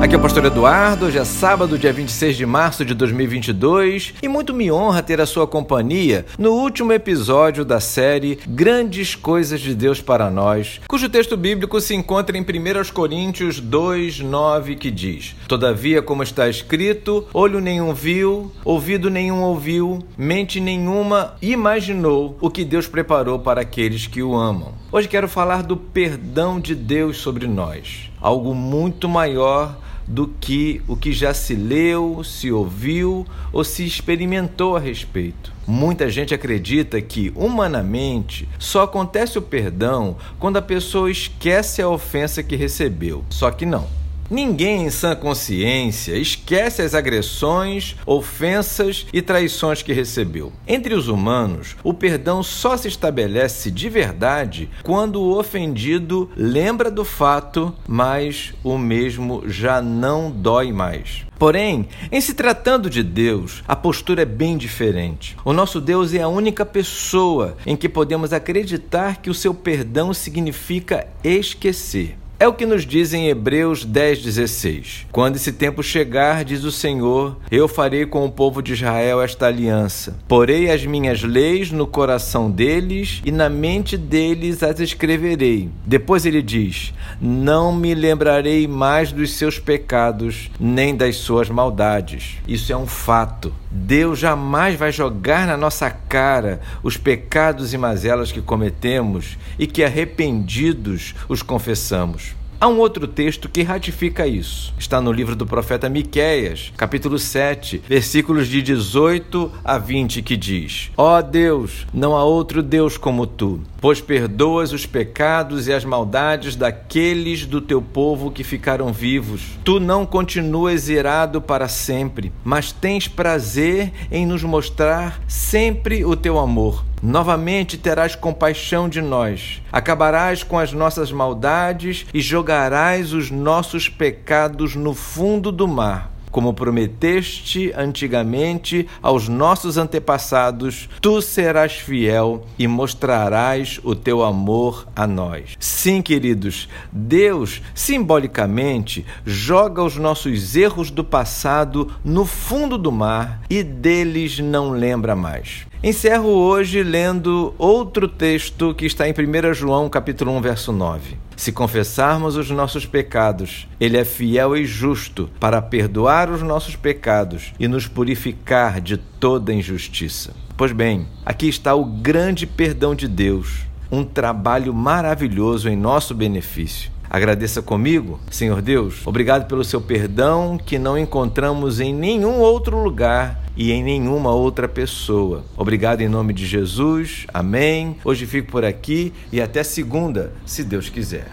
Aqui é o Pastor Eduardo, hoje é sábado, dia 26 de março de 2022 e muito me honra ter a sua companhia no último episódio da série Grandes Coisas de Deus para Nós, cujo texto bíblico se encontra em 1 Coríntios 2, 9, que diz: Todavia, como está escrito, olho nenhum viu, ouvido nenhum ouviu, mente nenhuma imaginou o que Deus preparou para aqueles que o amam. Hoje quero falar do perdão de Deus sobre nós, algo muito maior do que o que já se leu, se ouviu ou se experimentou a respeito. Muita gente acredita que, humanamente, só acontece o perdão quando a pessoa esquece a ofensa que recebeu. Só que não. Ninguém em sã consciência esquece as agressões, ofensas e traições que recebeu. Entre os humanos, o perdão só se estabelece de verdade quando o ofendido lembra do fato, mas o mesmo já não dói mais. Porém, em se tratando de Deus, a postura é bem diferente. O nosso Deus é a única pessoa em que podemos acreditar que o seu perdão significa esquecer. É o que nos diz em Hebreus 10,16. Quando esse tempo chegar, diz o Senhor, eu farei com o povo de Israel esta aliança. Porei as minhas leis no coração deles e na mente deles as escreverei. Depois ele diz: Não me lembrarei mais dos seus pecados, nem das suas maldades. Isso é um fato. Deus jamais vai jogar na nossa cara os pecados e mazelas que cometemos e que arrependidos os confessamos. Há um outro texto que ratifica isso. Está no livro do profeta Miqueias, capítulo 7, versículos de 18 a 20, que diz: Ó oh Deus, não há outro Deus como tu, pois perdoas os pecados e as maldades daqueles do teu povo que ficaram vivos. Tu não continuas irado para sempre, mas tens prazer em nos mostrar sempre o teu amor. Novamente terás compaixão de nós, acabarás com as nossas maldades e jogarás os nossos pecados no fundo do mar como prometeste antigamente aos nossos antepassados, tu serás fiel e mostrarás o teu amor a nós. Sim, queridos, Deus simbolicamente joga os nossos erros do passado no fundo do mar e deles não lembra mais. Encerro hoje lendo outro texto que está em 1 João capítulo 1, verso 9. Se confessarmos os nossos pecados, ele é fiel e justo para perdoar os nossos pecados e nos purificar de toda injustiça. Pois bem, aqui está o grande perdão de Deus, um trabalho maravilhoso em nosso benefício. Agradeça comigo, Senhor Deus, obrigado pelo seu perdão que não encontramos em nenhum outro lugar e em nenhuma outra pessoa. Obrigado em nome de Jesus. Amém. Hoje fico por aqui e até segunda, se Deus quiser.